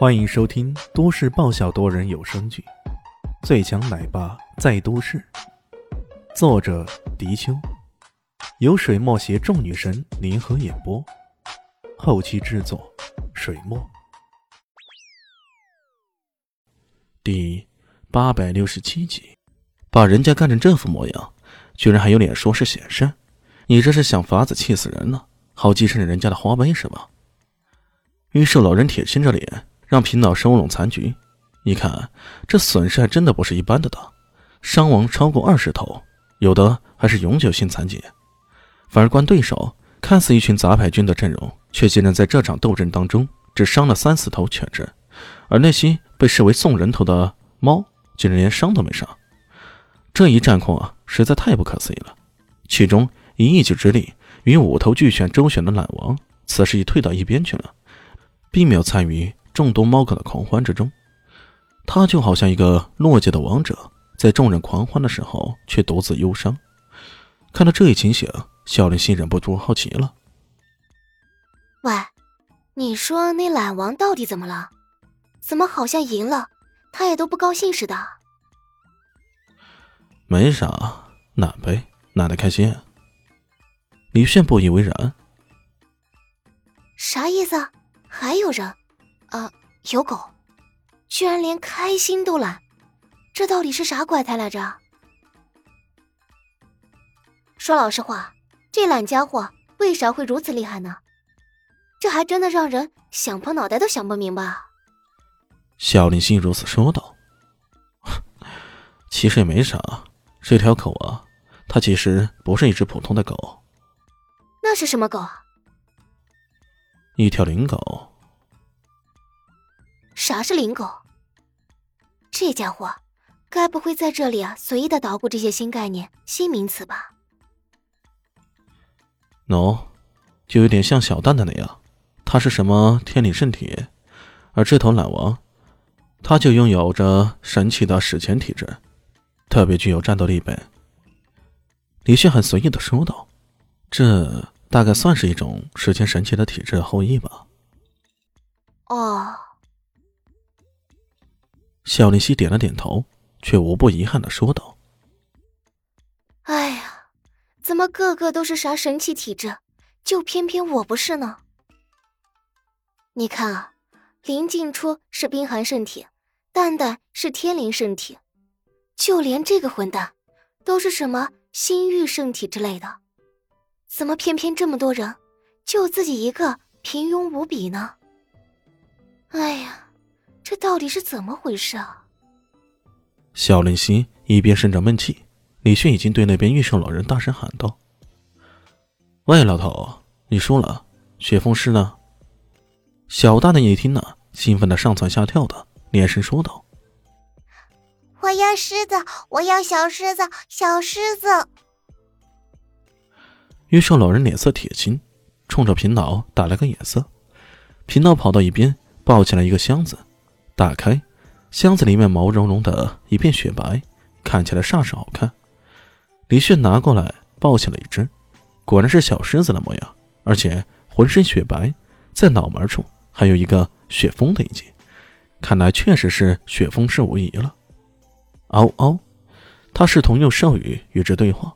欢迎收听都市爆笑多人有声剧《最强奶爸在都市》，作者：迪秋，由水墨携众女神联合演播，后期制作：水墨。第八百六十七集，把人家干成这副模样，居然还有脸说是显身？你这是想法子气死人呢？好继承人家的花呗是吧？于是老人铁青着脸。让平脑收拢残局，你看这损失还真的不是一般的大，伤亡超过二十头，有的还是永久性残疾。反而观对手，看似一群杂牌军的阵容，却竟然在这场斗争当中只伤了三四头犬只，而那些被视为送人头的猫，竟然连伤都没伤。这一战况啊，实在太不可思议了。其中以一己之力与五头巨犬周旋的懒王，此时已退到一边去了，并没有参与。众多猫狗的狂欢之中，他就好像一个落界的王者，在众人狂欢的时候却独自忧伤。看到这一情形，小林心忍不住好奇了：“喂，你说那懒王到底怎么了？怎么好像赢了，他也都不高兴似的？”“没啥，懒呗，懒得开心。”李炫不以为然：“啥意思？还有人？”啊，有狗，居然连开心都懒，这到底是啥怪胎来着？说老实话，这懒家伙为啥会如此厉害呢？这还真的让人想破脑袋都想不明白。小林心如此说道：“ 其实也没啥，这条狗啊，它其实不是一只普通的狗。那是什么狗啊？一条灵狗。”啥是灵狗？这家伙该不会在这里啊随意的捣鼓这些新概念、新名词吧？no，就有点像小蛋蛋那样，他是什么天理圣体，而这头懒王，他就拥有着神奇的史前体质，特别具有战斗力呗。李迅很随意的说道：“这大概算是一种史前神奇的体质后裔吧。”哦。小林熙点了点头，却无不遗憾的说道：“哎呀，怎么个个都是啥神奇体质，就偏偏我不是呢？你看啊，林静初是冰寒圣体，蛋蛋是天灵圣体，就连这个混蛋，都是什么心玉圣体之类的，怎么偏偏这么多人，就自己一个平庸无比呢？哎呀！”这到底是怎么回事啊？小林熙一边生着闷气，李迅已经对那边御圣老人大声喊道：“喂，老头，你输了，雪峰师呢？”小大的一听呢，兴奋的上蹿下跳的，连声说道：“我要狮子，我要小狮子，小狮子！”御兽老人脸色铁青，冲着平脑打了个眼色。平脑跑到一边，抱起来一个箱子。打开，箱子里面毛茸茸的一片雪白，看起来煞是好看。李炫拿过来抱起了一只，果然是小狮子的模样，而且浑身雪白，在脑门处还有一个雪峰的印记，看来确实是雪峰狮无疑了。嗷嗷，他试图用兽语与之对话，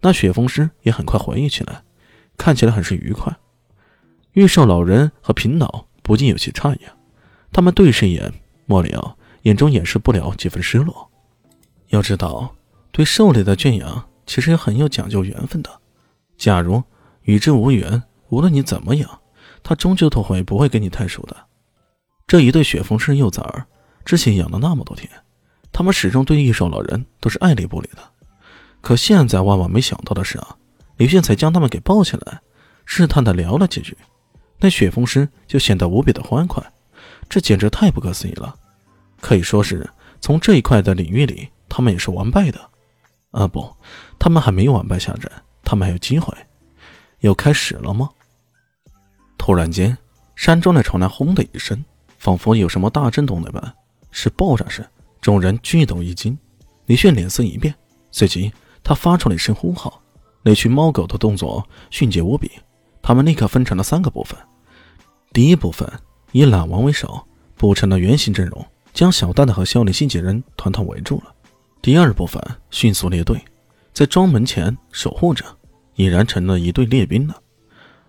那雪峰狮也很快回忆起来，看起来很是愉快。玉兽老人和平脑不禁有些诧异，他们对视一眼。莫里奥，眼中掩饰不了几分失落。要知道，对兽类的圈养其实也很有讲究缘分的。假如与之无缘，无论你怎么养，它终究都会不会跟你太熟的。这一对雪峰狮幼崽儿，之前养了那么多天，他们始终对异兽老人都是爱理不理的。可现在万万没想到的是啊，李迅才将他们给抱起来，试探的聊了几句，那雪峰狮就显得无比的欢快。这简直太不可思议了，可以说是从这一块的领域里，他们也是完败的。啊不，他们还没有完败下阵，他们还有机会。要开始了吗？突然间，山庄内传来轰的一声，仿佛有什么大震动那般，是爆炸声。众人俱抖一惊，李炫脸色一变，随即他发出了一声呼号。那群猫狗的动作迅捷无比，他们立刻分成了三个部分。第一部分。以懒王为首，布成了圆形阵容，将小蛋蛋和萧凌希几人团团围住了。第二部分迅速列队，在庄门前守护着，已然成了一队列兵了。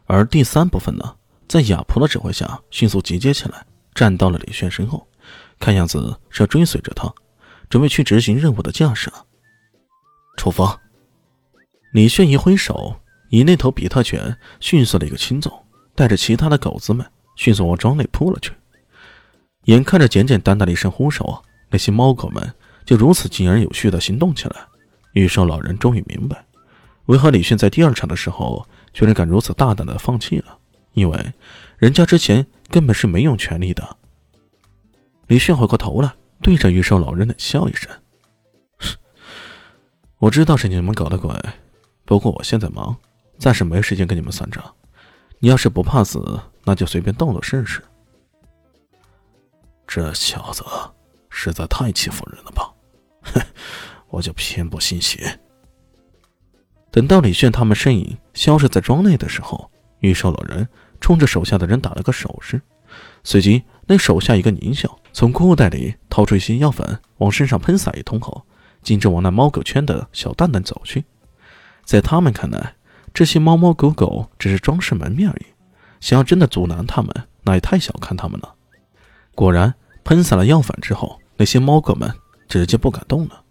而第三部分呢，在亚婆的指挥下迅速集结起来，站到了李炫身后，看样子是要追随着他，准备去执行任务的架势了。出发！李炫一挥手，以那头比特犬迅速的一个轻纵，带着其他的狗子们迅速往庄内扑了去。眼看着简简单单的一声呼手，那些猫狗们就如此井然有序的行动起来。玉兽老人终于明白，为何李迅在第二场的时候居然敢如此大胆的放弃了，因为人家之前根本是没用全力的。李迅回过头来，对着玉兽老人冷笑一声：“我知道是你们搞的鬼，不过我现在忙，暂时没时间跟你们算账。你要是不怕死，那就随便动动试试。”这小子实在太欺负人了吧！哼，我就偏不信邪。等到李炫他们身影消失在庄内的时候，玉兽老人冲着手下的人打了个手势，随即那手下一个狞笑，从裤袋里掏出一些药粉，往身上喷洒一通后，径直往那猫狗圈的小蛋蛋走去。在他们看来，这些猫猫狗狗只是装饰门面而已，想要真的阻拦他们，那也太小看他们了。果然，喷洒了药粉之后，那些猫狗们直接不敢动了，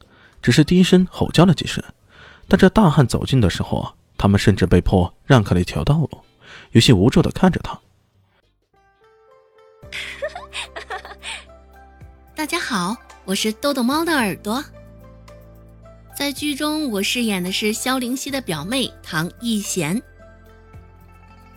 只是低声吼叫了几声。但这大汉走近的时候，他们甚至被迫让开了一条道路，有些无助的看着他。大家好，我是豆豆猫的耳朵。在剧中，我饰演的是萧灵溪的表妹唐艺贤。